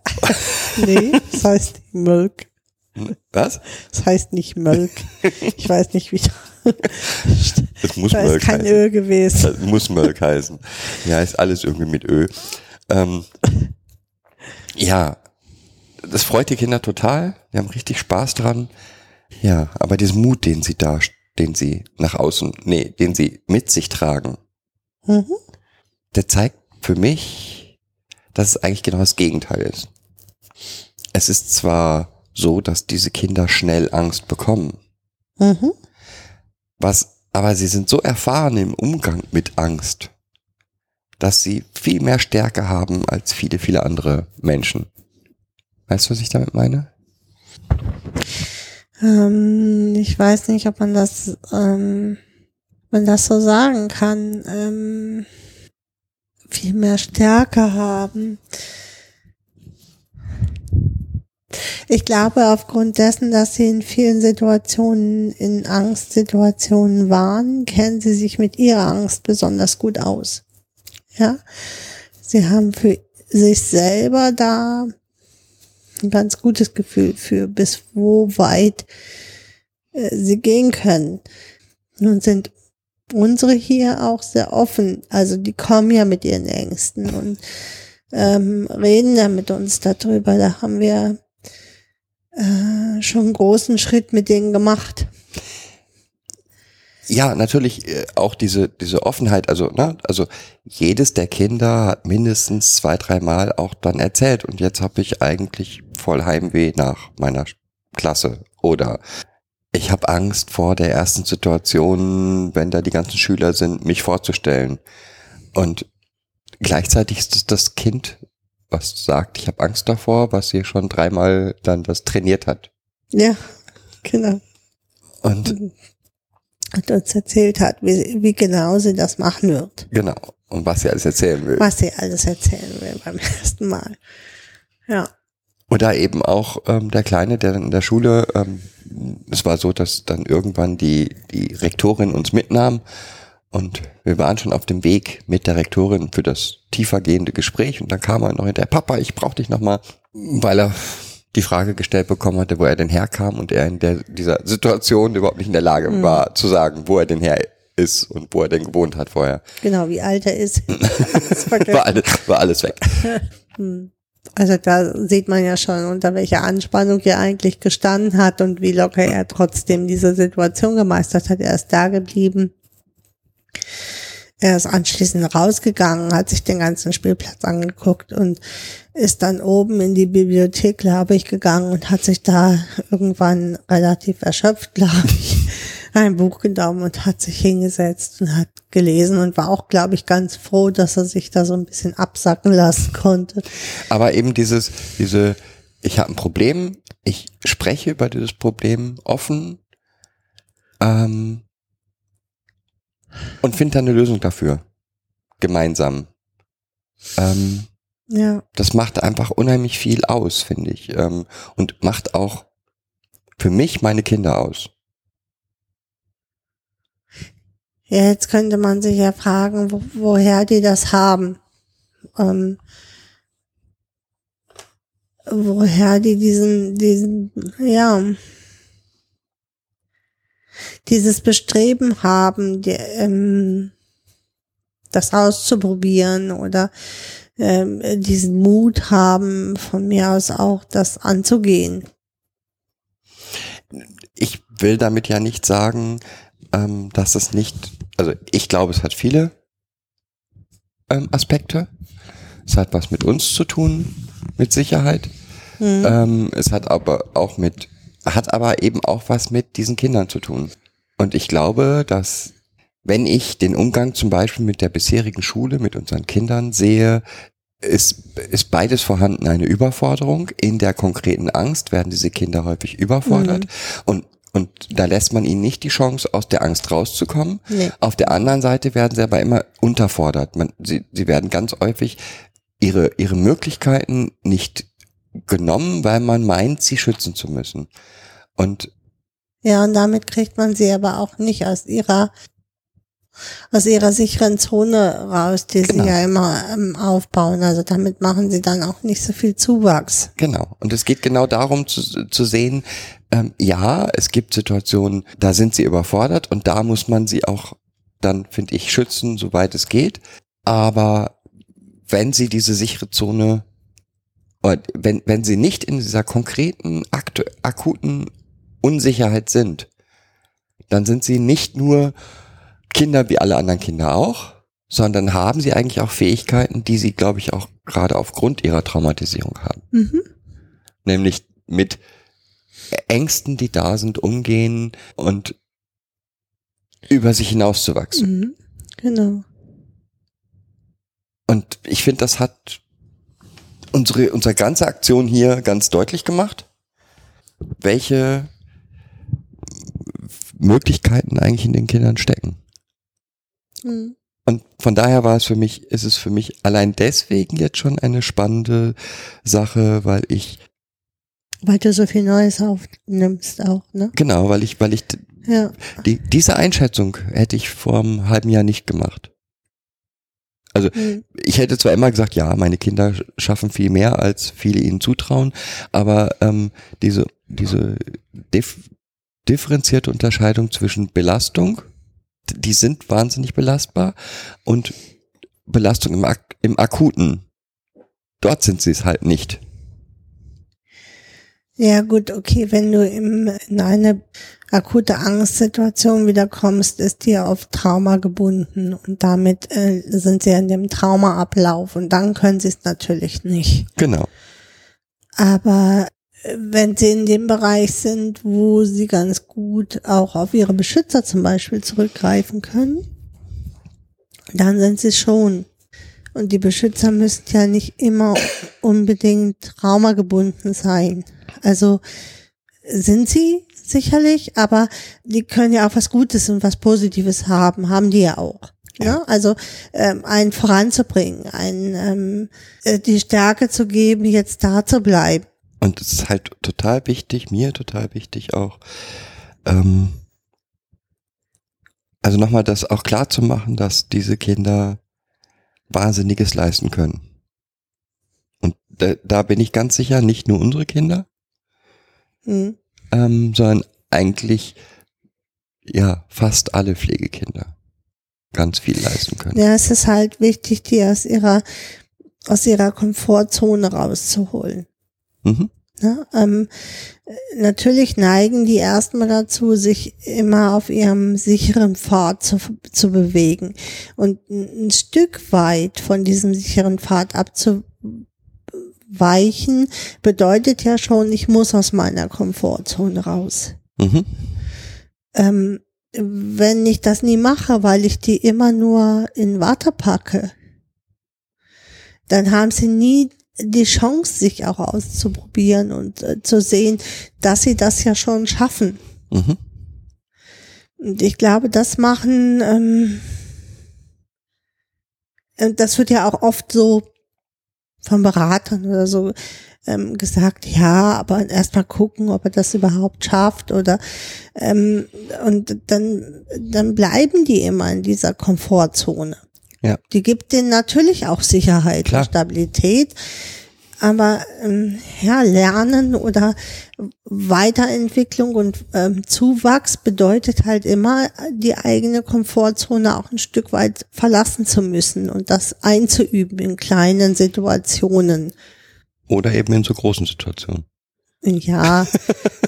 Nee, das heißt Milk. Was? Das heißt nicht Milk. Ich weiß nicht, wie. Das muss Da ist Milk kein heißen. Öl gewesen. Das muss Milk heißen. Ja, ist alles irgendwie mit Ö. Ähm, ja, das freut die Kinder total. Die haben richtig Spaß dran. Ja, aber diesen Mut, den sie da, den sie nach außen, nee, den sie mit sich tragen, Mhm. der zeigt für mich, dass es eigentlich genau das Gegenteil ist. Es ist zwar so, dass diese Kinder schnell Angst bekommen, Mhm. was, aber sie sind so erfahren im Umgang mit Angst, dass sie viel mehr Stärke haben als viele, viele andere Menschen. Weißt du, was ich damit meine? Ähm, ich weiß nicht, ob man das, ähm, man das so sagen kann. Ähm, viel mehr Stärke haben. Ich glaube, aufgrund dessen, dass sie in vielen Situationen, in Angstsituationen waren, kennen sie sich mit ihrer Angst besonders gut aus. Ja. Sie haben für sich selber da ein ganz gutes Gefühl für, bis wo weit äh, sie gehen können. Nun sind unsere hier auch sehr offen. Also die kommen ja mit ihren Ängsten und ähm, reden ja mit uns darüber. Da haben wir äh, schon großen Schritt mit denen gemacht. Ja, natürlich äh, auch diese diese Offenheit. Also ne, also jedes der Kinder hat mindestens zwei, dreimal auch dann erzählt. Und jetzt habe ich eigentlich voll Heimweh nach meiner Klasse oder ich habe Angst vor der ersten Situation, wenn da die ganzen Schüler sind, mich vorzustellen. Und gleichzeitig ist das Kind, was sagt, ich habe Angst davor, was sie schon dreimal dann das trainiert hat. Ja, genau. Und Und uns erzählt hat, wie, wie genau sie das machen wird. genau. Und was sie alles erzählen will. Was sie alles erzählen will beim [LAUGHS] ersten Mal. Ja. Oder eben auch ähm, der Kleine, der dann in der Schule, ähm, es war so, dass dann irgendwann die, die Rektorin uns mitnahm und wir waren schon auf dem Weg mit der Rektorin für das tiefergehende Gespräch und dann kam er noch hinterher, Papa, ich brauche dich nochmal, weil er die Frage gestellt bekommen hatte, wo er denn herkam und er in der, dieser Situation überhaupt nicht in der Lage war zu sagen, wo er denn her ist und wo er denn gewohnt hat vorher. Genau, wie alt er ist. [LAUGHS] War, alles, war alles weg. [LAUGHS] Also da sieht man ja schon, unter welcher Anspannung er eigentlich gestanden hat und wie locker er trotzdem diese Situation gemeistert hat. Er ist da geblieben. Er ist anschließend rausgegangen, hat sich den ganzen Spielplatz angeguckt und ist dann oben in die Bibliothek, glaube ich, gegangen und hat sich da irgendwann relativ erschöpft, [LAUGHS] glaube ich, ein Buch genommen und hat sich hingesetzt und hat gelesen und war auch, glaube ich, ganz froh, dass er sich da so ein bisschen absacken lassen konnte. Aber eben dieses, diese ich habe ein Problem, ich spreche über dieses Problem offen ähm, und finde dann eine Lösung dafür. Gemeinsam. Ähm, Ja. das macht einfach unheimlich viel aus, finde ich. Ähm, und macht auch für mich meine Kinder aus. Ja, jetzt könnte man sich ja fragen, wo, woher die das haben. Ähm, woher die diesen, diesen, ja, dieses Bestreben haben, die, ähm, das auszuprobieren oder ähm, diesen Mut haben, von mir aus auch das anzugehen. Ich will damit ja nicht sagen, ähm, dass es nicht, also ich glaube, es hat viele ähm, Aspekte. Es hat was mit uns zu tun, mit Sicherheit. Hm. Ähm, es hat aber auch mit, hat aber eben auch was mit diesen Kindern zu tun. Und ich glaube, dass wenn ich den Umgang zum Beispiel mit der bisherigen Schule, mit unseren Kindern sehe, ist, ist beides vorhanden. Eine Überforderung. In der konkreten Angst werden diese Kinder häufig überfordert. Und, und da lässt man ihnen nicht die Chance, aus der Angst rauszukommen. Nee. Auf der anderen Seite werden sie aber immer unterfordert. Man, sie, sie werden ganz häufig ihre, ihre Möglichkeiten nicht genommen, weil man meint, sie schützen zu müssen. Und Ja, und damit kriegt man sie aber auch nicht aus ihrer aus ihrer sicheren Zone raus, die Genau. sie ja immer ähm, aufbauen. Also damit machen sie dann auch nicht so viel Zuwachs. Genau. Und es geht genau darum zu, zu sehen, ähm, ja, es gibt Situationen, da sind sie überfordert und da muss man sie auch dann, finde ich, schützen, soweit es geht. Aber wenn sie diese sichere Zone, oder wenn, wenn sie nicht in dieser konkreten, aktu akuten Unsicherheit sind, dann sind sie nicht nur Kinder wie alle anderen Kinder auch, sondern haben sie eigentlich auch Fähigkeiten, die sie, glaube ich, auch gerade aufgrund ihrer Traumatisierung haben Mhm. nämlich mit Ängsten, die da sind, umgehen und über sich hinauszuwachsen. Mhm. Genau. Und ich finde, das hat unsere, unsere ganze Aktion hier ganz deutlich gemacht, welche Möglichkeiten eigentlich in den Kindern stecken. Mhm. Und von daher war es für mich, ist es für mich allein deswegen jetzt schon eine spannende Sache, weil ich, Weil du so viel Neues aufnimmst auch, ne? genau, weil ich, weil ich Ja. Die, diese Einschätzung hätte ich vor einem halben Jahr nicht gemacht. Also Mhm. ich hätte zwar immer gesagt, ja, meine Kinder sch- schaffen viel mehr, als viele ihnen zutrauen, aber ähm, diese, diese dif differenzierte Unterscheidung zwischen Belastung, die sind wahnsinnig belastbar, und Belastung im, Ak im Akuten, dort sind sie es halt nicht. Ja, gut, okay, wenn du im, in eine akute Angstsituation wieder kommst, ist die auf Trauma gebunden und damit äh, sind sie in dem Traumaablauf und dann können sie es natürlich nicht. Genau. Aber äh, wenn sie in dem Bereich sind, wo sie ganz gut auch auf ihre Beschützer zum Beispiel zurückgreifen können, dann sind sie schon. Und die Beschützer müssen ja nicht immer unbedingt traumagebunden sein. Also sind sie sicherlich, aber die können ja auch was Gutes und was Positives haben, haben die ja auch. Ja, also ähm, einen voranzubringen, einen ähm, äh, die Stärke zu geben, jetzt da zu bleiben. Und es ist halt total wichtig, mir total wichtig auch, ähm, also nochmal das auch klar zu machen, dass diese Kinder Wahnsinniges leisten können. Und da, da bin ich ganz sicher, nicht nur unsere Kinder, Hm. Ähm, sondern eigentlich ja fast alle Pflegekinder ganz viel leisten können. Ja, es ist halt wichtig, die aus ihrer aus ihrer Komfortzone rauszuholen. Mhm. Ne? Ähm, äh, natürlich neigen die erstmal dazu, sich immer auf ihrem sicheren Pfad zu, zu bewegen. Und ein, Stück weit von diesem sicheren Pfad abzuweichen, bedeutet ja schon, ich muss aus meiner Komfortzone raus. Mhm. Ähm, wenn ich das nie mache, weil ich die immer nur in Watte packe, dann haben sie nie die Chance, sich auch auszuprobieren und äh, zu sehen, dass sie das ja schon schaffen. Mhm. Und ich glaube, das machen, ähm, äh, das wird ja auch oft so von Beratern oder so ähm, gesagt, ja, aber erstmal gucken, ob er das überhaupt schafft oder ähm, und dann dann bleiben die immer in dieser Komfortzone. Ja. Die gibt denen natürlich auch Sicherheit Klar. und Stabilität, aber ähm, ja, Lernen oder Weiterentwicklung und ähm, Zuwachs bedeutet halt immer, die eigene Komfortzone auch ein Stück weit verlassen zu müssen und das einzuüben in kleinen Situationen. Oder eben in so großen Situationen. Ja,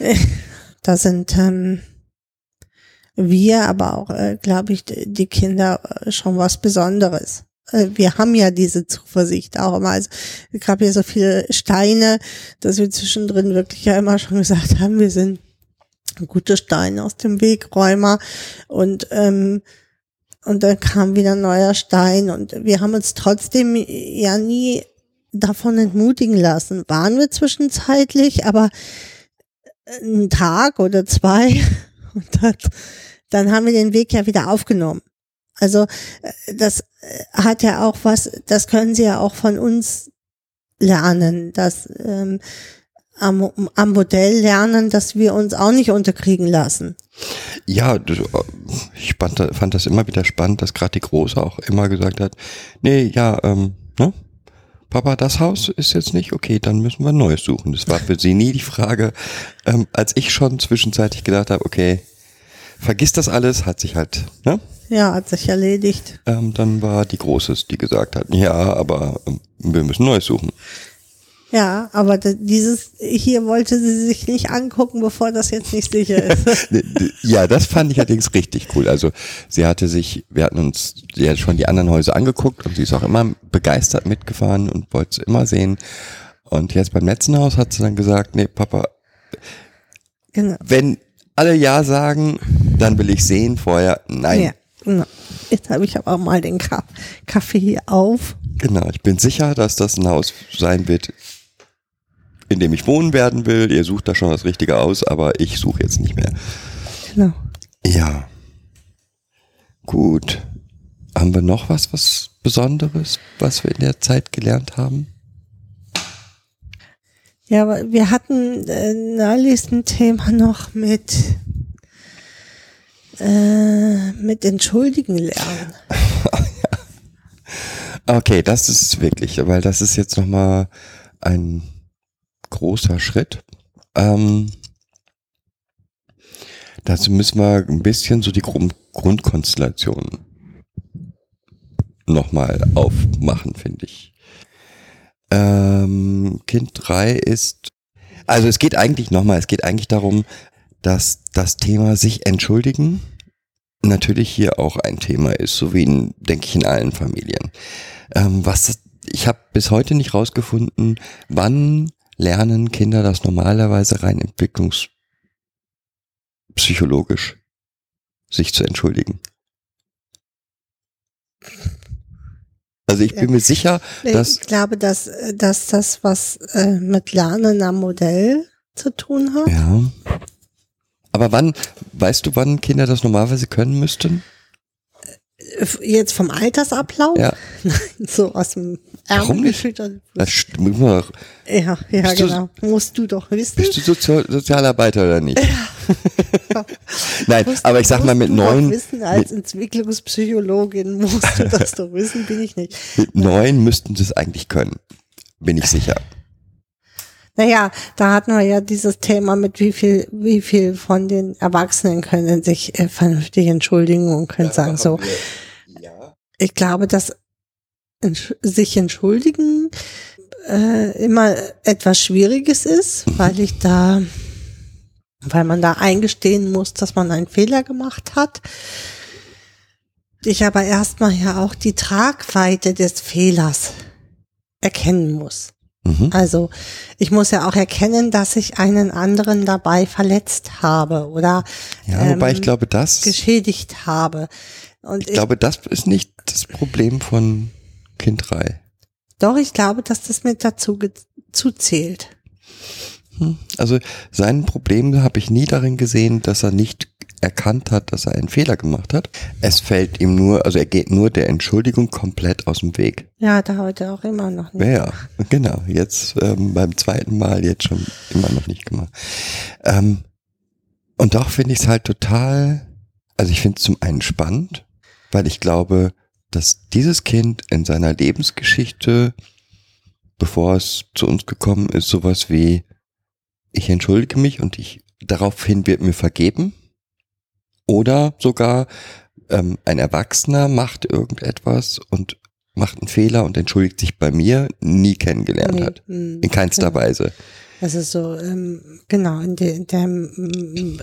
[LAUGHS] da sind ähm, wir, aber auch, äh, glaube ich, die Kinder äh, schon was Besonderes. Äh, Wir haben ja diese Zuversicht auch immer. Also, es gab ja so viele Steine, dass wir zwischendrin wirklich ja immer schon gesagt haben, wir sind gute Steine aus dem Wegräumer und ähm, und dann kam wieder ein neuer Stein und wir haben uns trotzdem ja nie davon entmutigen lassen. Waren wir zwischenzeitlich, aber einen Tag oder zwei [LAUGHS] und dann, dann haben wir den Weg ja wieder aufgenommen. Also äh, das äh, hat ja auch was, das können sie ja auch von uns lernen, dass ähm, am, am Modell lernen, dass wir uns auch nicht unterkriegen lassen. Ja, das, ich fand, fand das immer wieder spannend, dass gerade die Große auch immer gesagt hat, nee, ja, ähm, ne? Papa, das Haus ist jetzt nicht okay, dann müssen wir ein neues suchen. Das war für sie nie die Frage, ähm, als ich schon zwischenzeitlich gedacht habe, okay, vergiss das alles, hat sich halt, ne? Ja, hat sich erledigt. Ähm, dann war die Große, die gesagt hat, ja, aber ähm, wir müssen Neues suchen. Ja, aber dieses hier wollte sie sich nicht angucken, bevor das jetzt nicht sicher ist. [LAUGHS] Ja, das fand ich allerdings richtig cool. Also sie hatte sich, wir hatten uns ja schon die anderen Häuser angeguckt und sie ist auch immer begeistert mitgefahren und wollte es immer sehen. Und jetzt beim letzten Haus hat sie dann gesagt, nee, Papa, genau. wenn alle Ja sagen, dann will ich sehen, vorher nein. Ja, genau. Jetzt habe ich aber mal den Ka Kaffee hier auf. Genau, ich bin sicher, dass das ein Haus sein wird, in dem ich wohnen werden will. Ihr sucht da schon das Richtige aus, aber ich suche jetzt nicht mehr. Genau. Ja. Gut. Haben wir noch was, was Besonderes, was wir in der Zeit gelernt haben? Ja, aber wir hatten äh, neulich ein Thema noch mit äh, mit Entschuldigen lernen. [LAUGHS] Okay, das ist wirklich, weil das ist jetzt nochmal ein großer Schritt. Ähm, dazu müssen wir ein bisschen so die Grund Grundkonstellation nochmal aufmachen, finde ich. Ähm, kind 3 ist, also es geht eigentlich nochmal, es geht eigentlich darum, dass das Thema sich entschuldigen natürlich hier auch ein Thema ist, so wie in, denke ich, in allen Familien. Ähm, was ich habe bis heute nicht rausgefunden, wann lernen Kinder das normalerweise rein entwicklungspsychologisch sich zu entschuldigen. Also ich bin mir sicher, dass ich glaube, dass, dass das was äh, mit Lernen am Modell zu tun hat. ja. Aber wann, weißt du, wann Kinder das normalerweise können müssten? F- Jetzt vom Altersablauf? Ja. [LAUGHS] so aus dem Warum Ärmel nicht? Das st- muss man doch- Ja, ja, Bist du- genau. Musst du doch wissen. Bist du Sozial Sozialarbeiter oder nicht? [LAUGHS] Nein, Musst- aber ich sag mal mit du neun, Wissen, als Entwicklungspsychologin musst du das doch wissen, bin ich nicht. [LAUGHS] mit neun müssten sie es eigentlich können. Bin ich sicher. Naja, da hatten wir ja dieses Thema mit wie viel, wie viel von den Erwachsenen können sich äh, vernünftig entschuldigen und können sagen so, ich glaube, dass entsch sich entschuldigen äh, immer etwas Schwieriges ist, weil ich da, weil man da eingestehen muss, dass man einen Fehler gemacht hat. Ich aber erstmal ja auch die Tragweite des Fehlers erkennen muss. Mhm. Also ich muss ja auch erkennen, dass ich einen anderen dabei verletzt habe oder Ja, wobei ähm, ich glaube, das, geschädigt habe. Und ich glaube, das ist nicht das Problem von Kind 3. Doch, ich glaube, dass das mit dazu zuzählt. Hm. Also sein Problem habe ich nie darin gesehen, dass er nicht erkannt hat, dass er einen Fehler gemacht hat. Es fällt ihm nur, also er geht nur der Entschuldigung komplett aus dem Weg. Ja, da heute auch immer noch nicht. Ja, genau. Jetzt ähm, beim zweiten Mal jetzt schon immer noch nicht gemacht. Ähm, und doch finde ich es halt total, also ich finde es zum einen spannend, weil ich glaube, dass dieses Kind in seiner Lebensgeschichte, bevor es zu uns gekommen ist, sowas wie, ich entschuldige mich und ich, daraufhin wird mir vergeben. Oder sogar ähm, ein Erwachsener macht irgendetwas und macht einen Fehler und entschuldigt sich bei mir, nie kennengelernt Nee, hat. mm, In keinster genau. Weise. Also so, ähm, genau, in der, in der mm,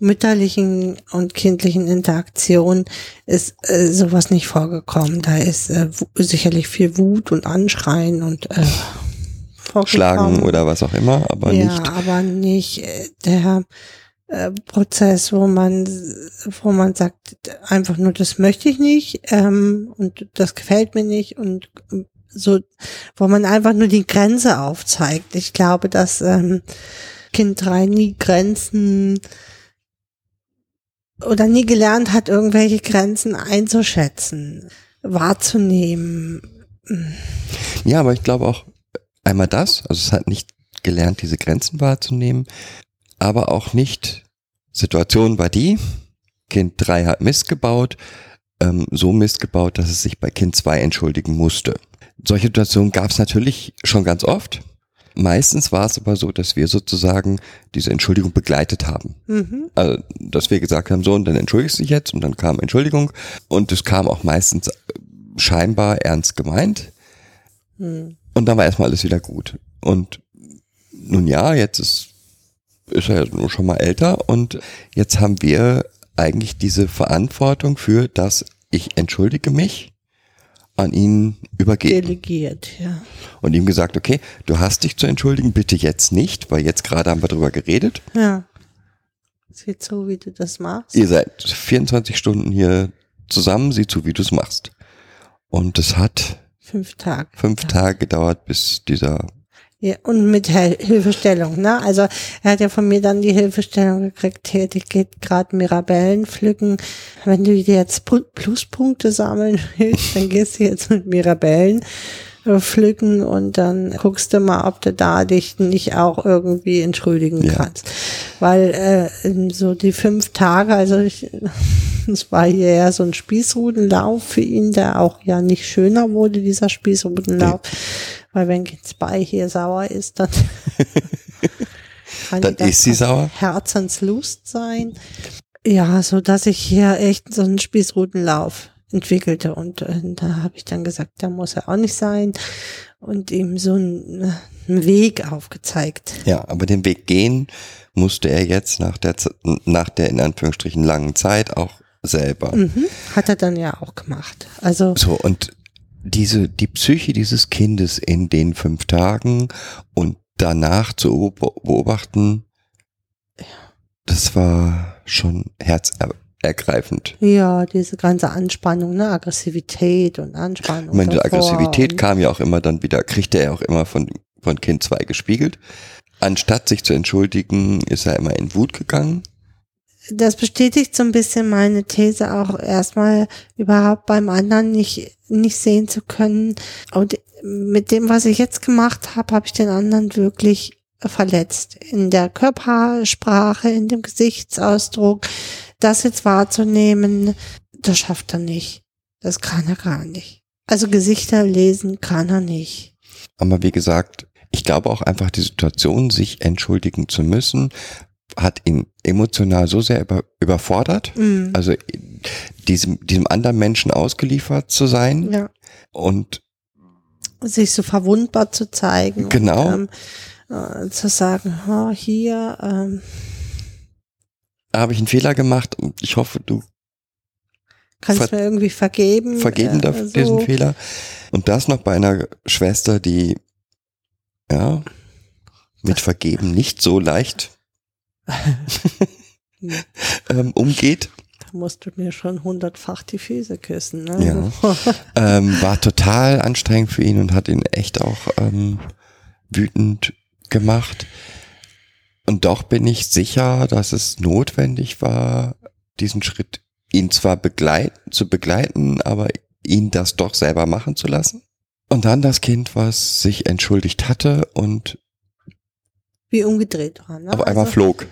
mütterlichen und kindlichen Interaktion ist äh, sowas nicht vorgekommen. Da ist äh, sicherlich viel Wut und Anschreien und äh. Schlagen oder was auch immer, aber ja, nicht. aber nicht äh, der äh, Prozess, wo man, wo man sagt, einfach nur, das möchte ich nicht ähm, und das gefällt mir nicht und ähm, so, wo man einfach nur die Grenze aufzeigt. Ich glaube, dass ähm, Kind 3 nie Grenzen oder nie gelernt hat, irgendwelche Grenzen einzuschätzen, wahrzunehmen. Ja, aber ich glaube auch einmal das, also es hat nicht gelernt, diese Grenzen wahrzunehmen, aber auch nicht, Situation war die, Kind 3 hat Mist gebaut, ähm, so Mist gebaut, dass es sich bei Kind 2 entschuldigen musste. Solche Situationen gab es natürlich schon ganz oft. Meistens war es aber so, dass wir sozusagen diese Entschuldigung begleitet haben. Mhm. Also, dass wir gesagt haben, so, und dann entschuldigst du dich jetzt, und dann kam Entschuldigung, und es kam auch meistens äh, scheinbar ernst gemeint. Hm. Und dann war erstmal alles wieder gut. Und nun ja, jetzt ist, ist er ja nur schon mal älter und jetzt haben wir eigentlich diese Verantwortung für, dass ich entschuldige mich an ihn übergeben. Delegiert, ja. Und ihm gesagt, okay, du hast dich zu entschuldigen, bitte jetzt nicht, weil jetzt gerade haben wir drüber geredet. Ja. Sieht so, wie du das machst. Ihr seid 24 Stunden hier zusammen, sieh zu, wie du es machst. Und es hat Fünf Tage. fünf Tage gedauert, bis dieser Ja, und mit Hel Hilfestellung, ne? Also er hat ja von mir dann die Hilfestellung gekriegt, hier, die geht gerade Mirabellen pflücken. Wenn du dir jetzt Pu- Pluspunkte sammeln [LAUGHS] willst, dann gehst du jetzt mit Mirabellen pflücken und dann guckst du mal, ob du da dich nicht auch irgendwie entschuldigen Ja. kannst. Weil äh, so die fünf Tage, also ich, [LAUGHS] es war hier ja so ein Spießrutenlauf für ihn, der auch ja nicht schöner wurde, dieser Spießrutenlauf. Weil wenn bei hier sauer ist, dann [LAUGHS] kann Dann ist sie sauer? Herzenslust sein. Ja, so dass ich hier echt so einen Spießrutenlauf entwickelte und äh, da habe ich dann gesagt, da muss er auch nicht sein und ihm so einen, einen Weg aufgezeigt. Ja, aber den Weg gehen musste er jetzt nach der, nach der in Anführungsstrichen langen Zeit auch selber. Mhm. Hat er dann ja auch gemacht. Also So, und diese, die Psyche dieses Kindes in den fünf Tagen und danach zu beob- beobachten, das war schon herzergreifend. ja, diese ganze Anspannung, ne, Aggressivität und Anspannung. Ich meine, die davor Aggressivität kam ja auch immer dann wieder, kriegte er auch immer von, von Kind 2 gespiegelt. Anstatt sich zu entschuldigen, ist er immer in Wut gegangen. Das bestätigt so ein bisschen meine These auch erstmal überhaupt beim anderen nicht, nicht sehen zu können. Und mit dem, was ich jetzt gemacht habe, habe ich den anderen wirklich verletzt. In der Körpersprache, in dem Gesichtsausdruck. Das jetzt wahrzunehmen, das schafft er nicht. Das kann er gar nicht. Also Gesichter lesen kann er nicht. Aber wie gesagt, ich glaube auch einfach die Situation, sich entschuldigen zu müssen, hat ihn emotional so sehr über, überfordert. Mm. Also diesem, diesem anderen Menschen ausgeliefert zu sein Ja. und sich so verwundbar zu zeigen. Genau. Und, ähm, äh, zu sagen, oh, hier, ähm, habe ich einen Fehler gemacht und ich hoffe, du kannst mir irgendwie vergeben. vergeben äh, so. diesen Fehler. Und das noch bei einer Schwester, die ja mit Vergeben nicht so leicht [LAUGHS] ähm, umgeht. musst du mir schon hundertfach die Füße küssen. Ne? Ja. [LAUGHS] ähm, war total anstrengend für ihn und hat ihn echt auch ähm, wütend gemacht. Und doch bin ich sicher, dass es notwendig war, diesen Schritt, ihn zwar begleiten, zu begleiten, aber ihn das doch selber machen zu lassen. Und dann das Kind, was sich entschuldigt hatte und Wie umgedreht war. Ne? auf einmal Also, flog.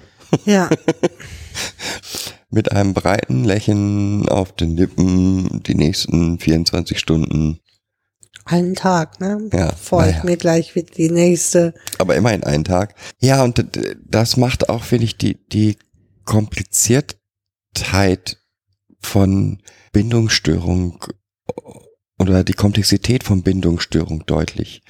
Ja, [LAUGHS] Mit einem breiten Lächeln auf den Lippen die nächsten 24 Stunden. einen Tag, ne? Ja, Folgt naja. mir gleich wieder die nächste. aber immerhin einen Tag. Ja, und das macht auch, finde ich, die, die Kompliziertheit von Bindungsstörung oder die Komplexität von Bindungsstörung deutlich.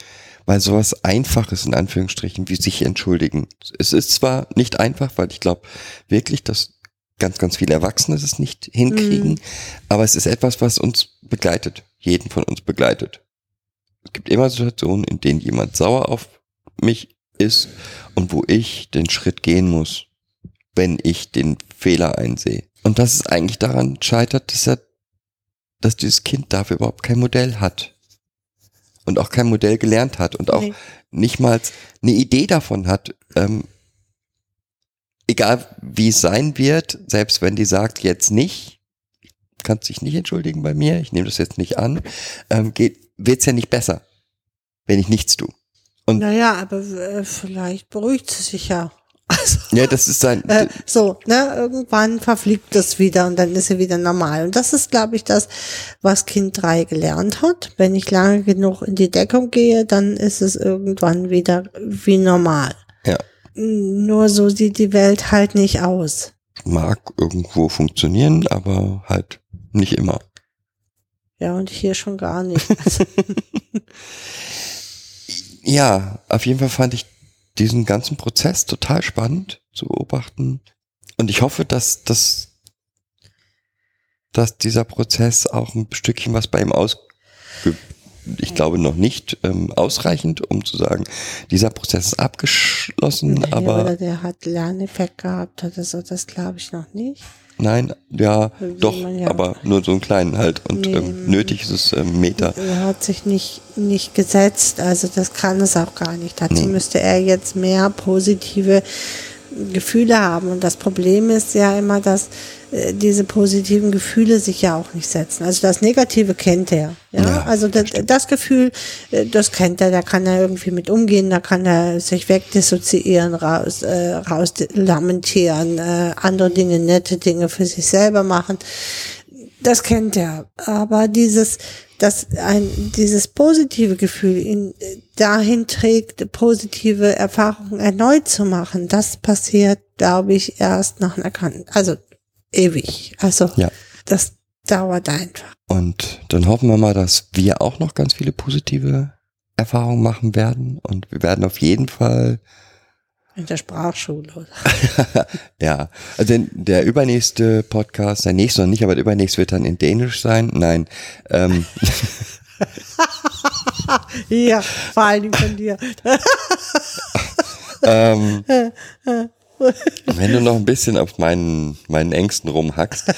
Weil sowas Einfaches in Anführungsstrichen wie sich entschuldigen. Es ist zwar nicht einfach, weil ich glaube wirklich, dass ganz, ganz viele Erwachsene es nicht hinkriegen, Mhm. aber es ist etwas, was uns begleitet, jeden von uns begleitet. Es gibt immer Situationen, in denen jemand sauer auf mich ist und wo ich den Schritt gehen muss, wenn ich den Fehler einsehe. Und dass es eigentlich daran scheitert, dass er, dass dieses Kind dafür überhaupt kein Modell hat. Und auch kein Modell gelernt hat und auch Nee. nicht mal eine Idee davon hat, ähm, egal wie es sein wird, selbst wenn die sagt, jetzt nicht, kannst dich nicht entschuldigen bei mir, ich nehme das jetzt nicht an, ähm, geht, wird's ja nicht besser, wenn ich nichts tue. Und- Naja, aber äh, vielleicht beruhigt sie sich ja. Also, Ja, das ist sein, äh, so, ne, irgendwann verfliegt das wieder und dann ist sie wieder normal. Und das ist, glaube ich, das, was Kind 3 gelernt hat. Wenn ich lange genug in die Deckung gehe, dann ist es irgendwann wieder wie normal. Ja. Nur so sieht die Welt halt nicht aus. mag irgendwo funktionieren, aber halt nicht immer. Ja, und hier schon gar nicht. [LAUGHS] Ja, auf jeden Fall fand ich diesen ganzen Prozess total spannend zu beobachten. Und ich hoffe, dass, dass, dass dieser Prozess auch ein Stückchen was bei ihm aus, ich glaube noch nicht ähm, ausreichend, um zu sagen, dieser Prozess ist abgeschlossen, nee, aber oder der hat Lerneffekt gehabt oder so, das glaube ich noch nicht. Nein, ja, Will doch, ja. aber nur so einen kleinen halt. Und Nee. ähm, nötig ist es ähm, Meter. Er hat sich nicht, nicht gesetzt, also das kann es auch gar nicht. Dazu Nee. müsste er jetzt mehr positive Gefühle haben. Und das Problem ist ja immer, dass diese positiven Gefühle sich ja auch nicht setzen. Also das Negative kennt er. Ja, Ja, also das, das Gefühl, äh, das kennt er, da kann er irgendwie mit umgehen, da kann er sich wegdissoziieren, raus, äh, raus lamentieren, äh, andere Dinge, nette Dinge für sich selber machen das kennt er. Aber dieses, dass ein, dieses positive Gefühl ihn äh, dahin trägt, positive Erfahrungen erneut zu machen, das passiert, glaube ich, erst nach einer Kan also ewig. Also Ja. das dauert einfach. Und dann hoffen wir mal, dass wir auch noch ganz viele positive Erfahrungen machen werden. Und wir werden auf jeden Fall, In der Sprachschule. [LAUGHS] ja, also der übernächste Podcast, der nächste noch nicht, aber der übernächste wird dann in Dänisch sein. Nein, ähm, [LAUGHS] Ja, vor allen Dingen von dir. [LAUGHS] ähm, [LAUGHS] wenn du noch ein bisschen auf meinen, meinen Ängsten rumhackst,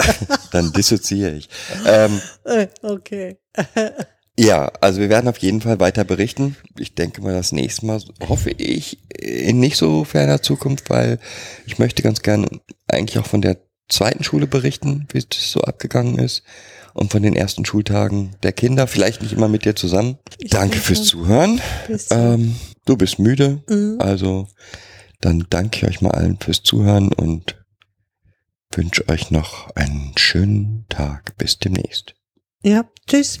[LAUGHS] dann dissoziere ich. Ähm, Äh, Okay. [LAUGHS] Ja, also wir werden auf jeden Fall weiter berichten. Ich denke mal das nächste Mal, hoffe ich, in nicht so ferner Zukunft, weil ich möchte ganz gerne eigentlich auch von der zweiten Schule berichten, wie es so abgegangen ist und von den ersten Schultagen der Kinder, vielleicht nicht immer mit dir zusammen. Ich danke fürs Zuhören. bis Ähm, du bist müde, Mhm. also dann danke ich euch mal allen fürs Zuhören und wünsche euch noch einen schönen Tag. Bis demnächst. Ja, tschüss.